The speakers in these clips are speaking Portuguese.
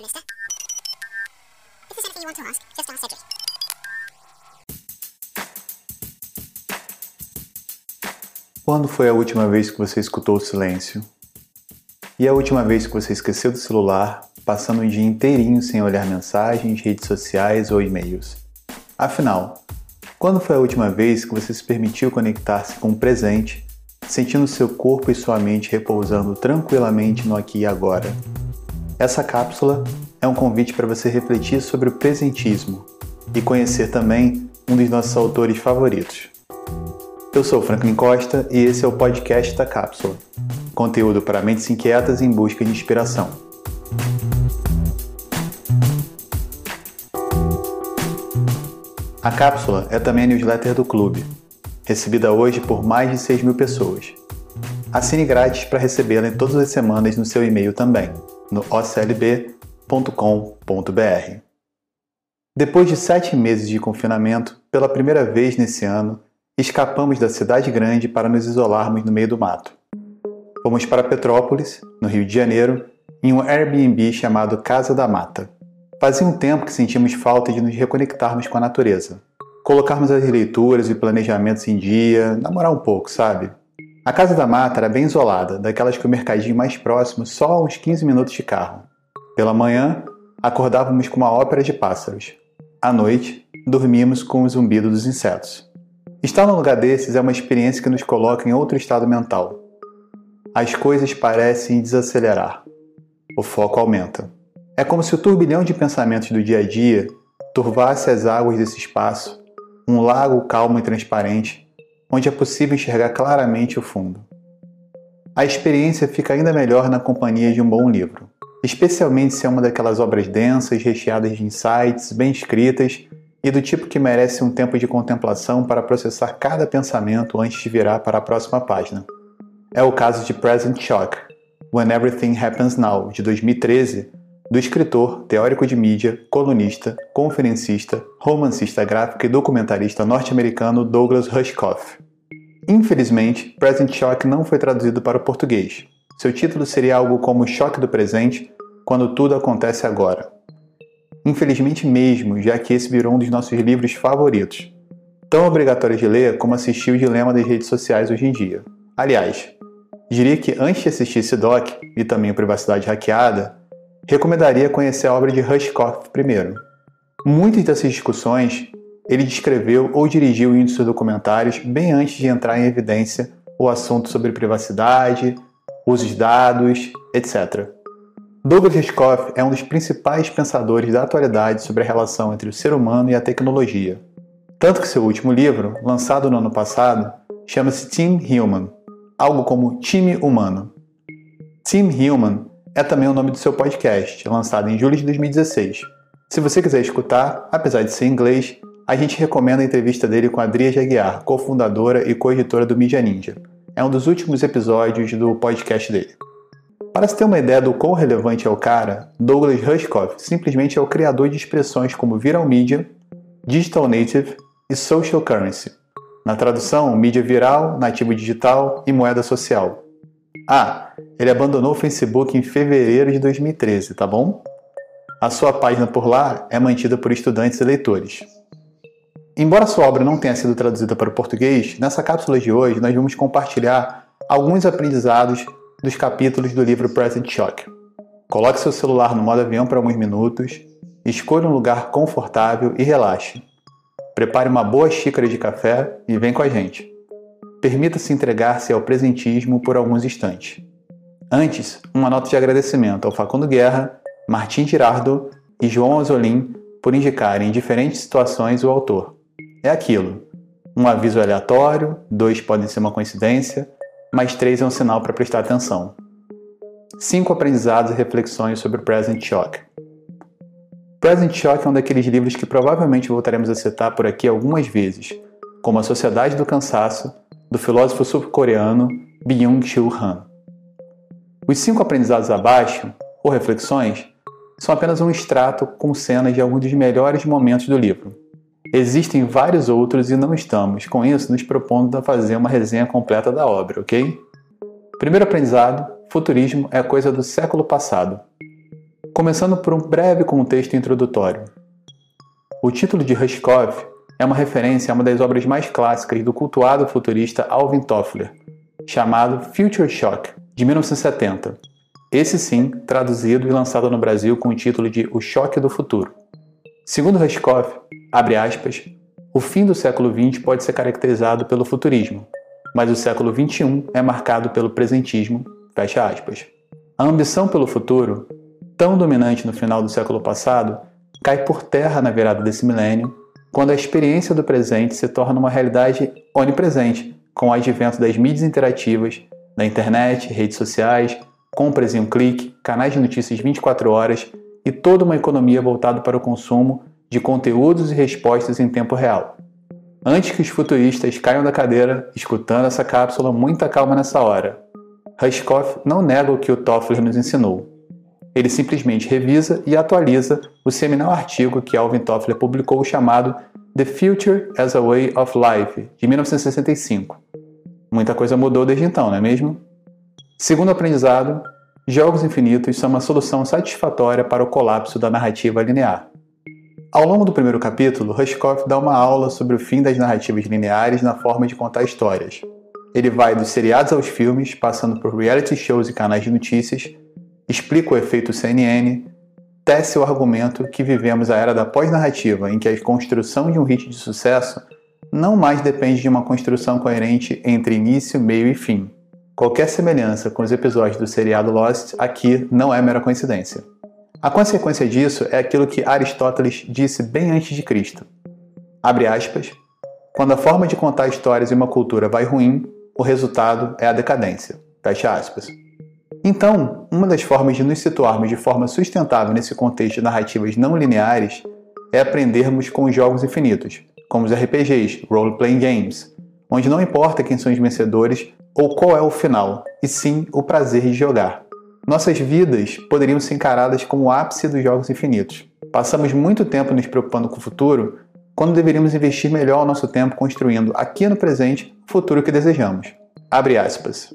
mister. If there's anything you want to ask, just ask Cedric. Quando foi a última vez que você escutou o silêncio? E a última vez que você esqueceu do celular, passando o dia inteirinho sem olhar mensagens, redes sociais ou e-mails? Afinal, quando foi a última vez que você se permitiu conectar-se com o presente, sentindo seu corpo e sua mente repousando tranquilamente no aqui e agora? Essa cápsula é um convite para você refletir sobre o presentismo e conhecer também um dos nossos autores favoritos. Eu sou Franklin Costa e esse é o podcast da Cápsula, conteúdo para mentes inquietas em busca de inspiração. A cápsula é também a newsletter do clube, recebida hoje por mais de 6 mil pessoas. Assine grátis para recebê-la todas as semanas no seu e-mail também, no oclb.com.br. Depois de sete meses de confinamento, pela primeira vez nesse ano, escapamos da cidade grande para nos isolarmos no meio do mato. Fomos para Petrópolis, no Rio de Janeiro, em um Airbnb chamado Casa da Mata. Fazia um tempo que sentimos falta de nos reconectarmos com a natureza. Colocarmos as leituras e planejamentos em dia, namorar um pouco, sabe? A Casa da Mata era bem isolada, daquelas que o mercadinho mais próximo só a uns 15 minutos de carro. Pela manhã, acordávamos com uma ópera de pássaros. À noite, dormíamos com o zumbido dos insetos. Estar num lugar desses é uma experiência que nos coloca em outro estado mental. As coisas parecem desacelerar. O foco aumenta. É como se o turbilhão de pensamentos do dia a dia turvasse as águas desse espaço, um lago calmo e transparente, onde é possível enxergar claramente o fundo. A experiência fica ainda melhor na companhia de um bom livro, especialmente se é uma daquelas obras densas, recheadas de insights, bem escritas e do tipo que merece um tempo de contemplação para processar cada pensamento antes de virar para a próxima página. É o caso de Present Shock, When Everything Happens Now, de 2013, do escritor, teórico de mídia, colunista, conferencista, romancista gráfico e documentarista norte-americano Douglas Rushkoff. Infelizmente, Present Shock não foi traduzido para o português. Seu título seria algo como Choque do Presente, quando tudo acontece agora. Infelizmente mesmo, já que esse virou um dos nossos livros favoritos. Tão obrigatório de ler como assistir o dilema das redes sociais hoje em dia. Aliás, diria que antes de assistir esse doc, e também Privacidade Hackeada, recomendaria conhecer a obra de Rushkoff primeiro. Muitas dessas discussões ele descreveu ou dirigiu em seus documentários bem antes de entrar em evidência o assunto sobre privacidade, uso de dados, etc. Douglas Rushkoff é um dos principais pensadores da atualidade sobre a relação entre o ser humano e a tecnologia. Tanto que seu último livro, lançado no ano passado, chama-se Team Human, algo como Time Humano. Team Human é também o nome do seu podcast, lançado em julho de 2016. Se você quiser escutar, apesar de ser em inglês, a gente recomenda a entrevista dele com a Adria Jaguiar, cofundadora e co-editora do Media Ninja. É um dos últimos episódios do podcast dele. Para se ter uma ideia do quão relevante é o cara, Douglas Rushkoff simplesmente é o criador de expressões como viral media, digital native e social currency. Na tradução, mídia viral, nativo digital e moeda social. Ah, ele abandonou o Facebook em fevereiro de 2013, tá bom? A sua página por lá é mantida por estudantes e leitores. Embora sua obra não tenha sido traduzida para o português, nessa cápsula de hoje nós vamos compartilhar alguns aprendizados dos capítulos do livro Present Shock. Coloque seu celular no modo avião por alguns minutos, escolha um lugar confortável e relaxe. Prepare uma boa xícara de café e vem com a gente. Permita-se entregar-se ao presentismo por alguns instantes. Antes, uma nota de agradecimento ao Facundo Guerra, Martim Girardo e João Azolim por indicarem em diferentes situações o autor. É aquilo. Um aviso aleatório, dois podem ser uma coincidência, mas três é um sinal para prestar atenção. Cinco aprendizados e reflexões sobre o Present Shock. Present Shock é um daqueles livros que provavelmente voltaremos a citar por aqui algumas vezes, como A Sociedade do Cansaço, do filósofo sul-coreano Byung-Chul Han. Os cinco aprendizados abaixo, ou reflexões, são apenas um extrato com cenas de alguns dos melhores momentos do livro. Existem vários outros e não estamos, com isso, nos propondo a fazer uma resenha completa da obra, ok? Primeiro aprendizado: futurismo é coisa do século passado. Começando por um breve contexto introdutório. O título de Rushkov é uma referência a uma das obras mais clássicas do cultuado futurista Alvin Toffler, chamado Future Shock, de 1970. Esse sim, traduzido e lançado no Brasil com o título de O Choque do Futuro. Segundo Rushkov, abre aspas, o fim do século XX pode ser caracterizado pelo futurismo, mas o século XXI é marcado pelo presentismo, fecha aspas. A ambição pelo futuro, tão dominante no final do século passado, cai por terra na virada desse milênio, quando a experiência do presente se torna uma realidade onipresente, com o advento das mídias interativas, da internet, redes sociais, compras em um clique, canais de notícias 24 horas e toda uma economia voltada para o consumo de conteúdos e respostas em tempo real. Antes que os futuristas caiam da cadeira, escutando essa cápsula, muita calma nessa hora. Rushkoff não nega o que o Toffler nos ensinou. Ele simplesmente revisa e atualiza o seminal artigo que Alvin Toffler publicou chamado The Future as a Way of Life, de 1965. Muita coisa mudou desde então, não é mesmo? Segundo aprendizado, jogos infinitos são uma solução satisfatória para o colapso da narrativa linear. Ao longo do primeiro capítulo, Rushkoff dá uma aula sobre o fim das narrativas lineares na forma de contar histórias. Ele vai dos seriados aos filmes, passando por reality shows e canais de notícias, explica o efeito CNN, tece o argumento que vivemos a era da pós-narrativa, em que a construção de um hit de sucesso não mais depende de uma construção coerente entre início, meio e fim. Qualquer semelhança com os episódios do seriado Lost aqui não é mera coincidência. A consequência disso é aquilo que Aristóteles disse bem antes de Cristo. Abre aspas. Quando a forma de contar histórias em uma cultura vai ruim, o resultado é a decadência. Fecha aspas. Então, uma das formas de nos situarmos de forma sustentável nesse contexto de narrativas não lineares é aprendermos com os jogos infinitos, como os RPGs, Role-Playing Games, onde não importa quem são os vencedores ou qual é o final, e sim o prazer de jogar. Nossas vidas poderiam ser encaradas como o ápice dos jogos infinitos. Passamos muito tempo nos preocupando com o futuro, quando deveríamos investir melhor o nosso tempo construindo aqui no presente o futuro que desejamos. Abre aspas.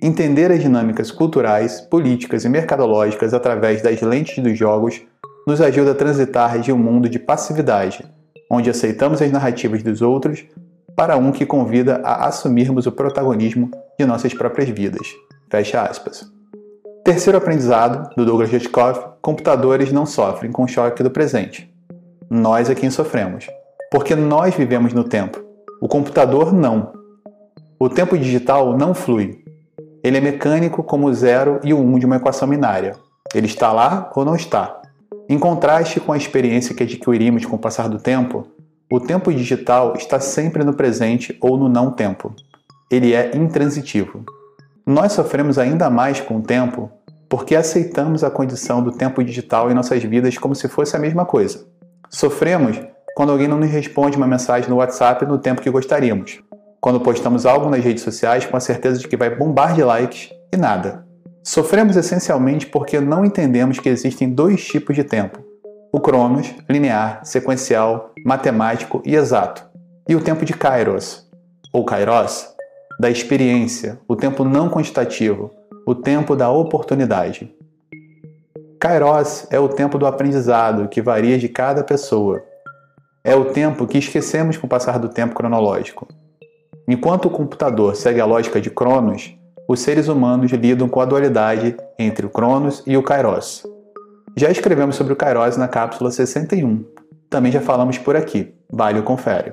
Entender as dinâmicas culturais, políticas e mercadológicas através das lentes dos jogos nos ajuda a transitar de um mundo de passividade, onde aceitamos as narrativas dos outros, para um que convida a assumirmos o protagonismo de nossas próprias vidas. Fecha aspas. Terceiro aprendizado, do Douglas Rushkoff, computadores não sofrem com o choque do presente. Nós é quem sofremos, porque nós vivemos no tempo. O computador não. O tempo digital não flui. Ele é mecânico como o zero e o um de uma equação binária. Ele está lá ou não está. Em contraste com a experiência que adquirimos com o passar do tempo, o tempo digital está sempre no presente ou no não tempo. Ele é intransitivo. Nós sofremos ainda mais com o tempo porque aceitamos a condição do tempo digital em nossas vidas como se fosse a mesma coisa. Sofremos quando alguém não nos responde uma mensagem no WhatsApp no tempo que gostaríamos, quando postamos algo nas redes sociais com a certeza de que vai bombar de likes e nada. Sofremos essencialmente porque não entendemos que existem dois tipos de tempo: o Cronos, linear, sequencial, matemático e exato, e o tempo de Kairos, ou Kairos, da experiência, o tempo não quantitativo, o tempo da oportunidade. Kairos é o tempo do aprendizado, que varia de cada pessoa. É o tempo que esquecemos com o passar do tempo cronológico. Enquanto o computador segue a lógica de Cronos, os seres humanos lidam com a dualidade entre o Cronos e o Kairos. Já escrevemos sobre o Kairos na cápsula 61. Também já falamos por aqui. Vale o confere.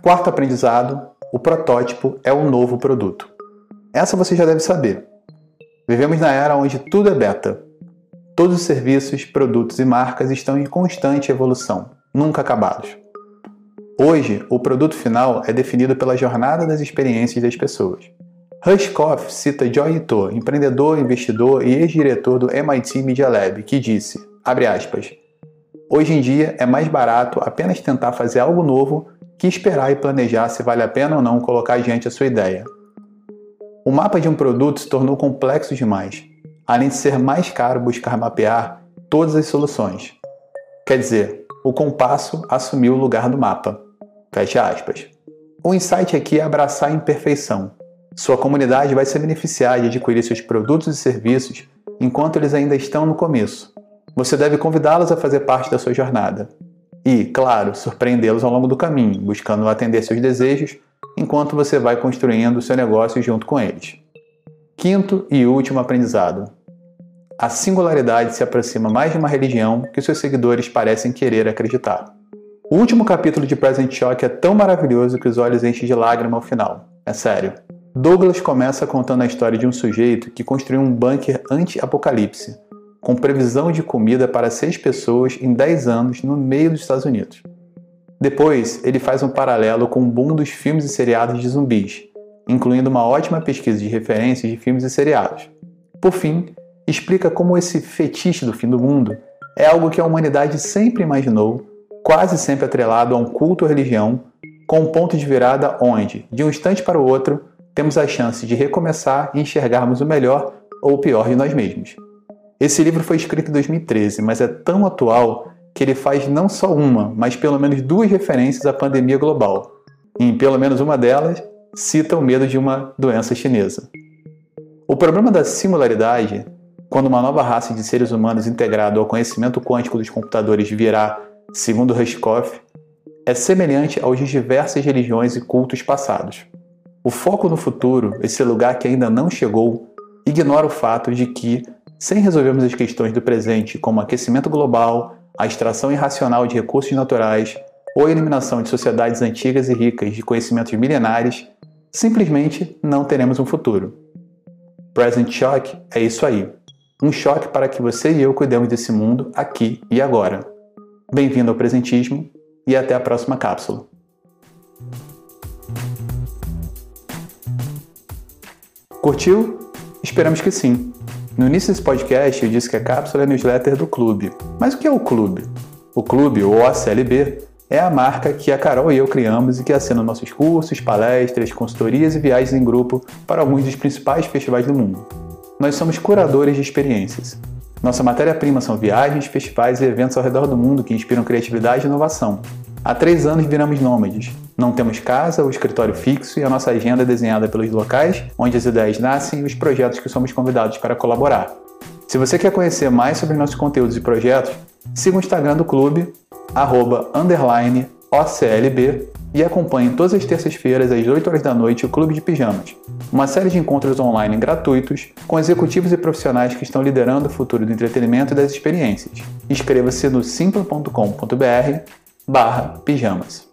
Quarto aprendizado: o protótipo é o novo produto. Essa você já deve saber. Vivemos na era onde tudo é beta. Todos os serviços, produtos e marcas estão em constante evolução, nunca acabados. Hoje, o produto final é definido pela jornada das experiências das pessoas. Rushkoff cita Joy Ito, empreendedor, investidor e ex-diretor do MIT Media Lab, que disse, aspas, Hoje em dia é mais barato apenas tentar fazer algo novo que esperar e planejar se vale a pena ou não colocar diante a sua ideia. O mapa de um produto se tornou complexo demais, além de ser mais caro buscar mapear todas as soluções. Quer dizer, o compasso assumiu o lugar do mapa. Fecha aspas. O insight aqui é abraçar a imperfeição. Sua comunidade vai se beneficiar de adquirir seus produtos e serviços enquanto eles ainda estão no começo. você deve convidá-los a fazer parte da sua jornada. E, claro, surpreendê-los ao longo do caminho, buscando atender seus desejos enquanto você vai construindo seu negócio junto com eles. Quinto e último aprendizado: a singularidade se aproxima mais de uma religião que seus seguidores parecem querer acreditar. O último capítulo de Present Shock é tão maravilhoso que os olhos enchem de lágrima ao final. É sério. Douglas começa contando a história de um sujeito que construiu um bunker anti-apocalipse, com previsão de comida para seis pessoas em 10 anos no meio dos Estados Unidos. Depois, ele faz um paralelo com o boom dos filmes e seriados de zumbis, incluindo uma ótima pesquisa de referências de filmes e seriados. Por fim, explica como esse fetiche do fim do mundo é algo que a humanidade sempre imaginou, quase sempre atrelado a um culto ou religião, com um ponto de virada onde, de um instante para o outro, temos a chance de recomeçar e enxergarmos o melhor ou o pior de nós mesmos. Esse livro foi escrito em 2013, mas é tão atual que ele faz não só uma, mas pelo menos duas referências à pandemia global. E em pelo menos uma delas, cita o medo de uma doença chinesa. O problema da singularidade, quando uma nova raça de seres humanos integrado ao conhecimento quântico dos computadores virá, segundo Rushkoff, é semelhante aos de diversas religiões e cultos passados. O foco no futuro, esse lugar que ainda não chegou, ignora o fato de que sem resolvermos as questões do presente, como aquecimento global, a extração irracional de recursos naturais ou a eliminação de sociedades antigas e ricas de conhecimentos milenares, simplesmente não teremos um futuro. Present Shock é isso aí. Um choque para que você e eu cuidemos desse mundo aqui e agora. Bem-vindo ao Presentismo e até a próxima cápsula. Curtiu? Esperamos que sim. No início desse podcast eu disse que a cápsula é a newsletter do clube. Mas o que é o clube? O clube, ou OCLB, é a marca que a Carol e eu criamos e que assina nossos cursos, palestras, consultorias e viagens em grupo para alguns dos principais festivais do mundo. Nós somos curadores de experiências. Nossa matéria-prima são viagens, festivais e eventos ao redor do mundo que inspiram criatividade e inovação. Há três anos viramos nômades. Não temos casa ou escritório fixo e a nossa agenda é desenhada pelos locais onde as ideias nascem e os projetos que somos convidados para colaborar. Se você quer conhecer mais sobre nossos conteúdos e projetos, siga o Instagram do clube, arroba, OCLB e acompanhe todas as terças-feiras às 8 horas da noite o Clube de Pijamas, uma série de encontros online gratuitos com executivos e profissionais que estão liderando o futuro do entretenimento e das experiências. Inscreva-se no simpla.com.br barra pijamas.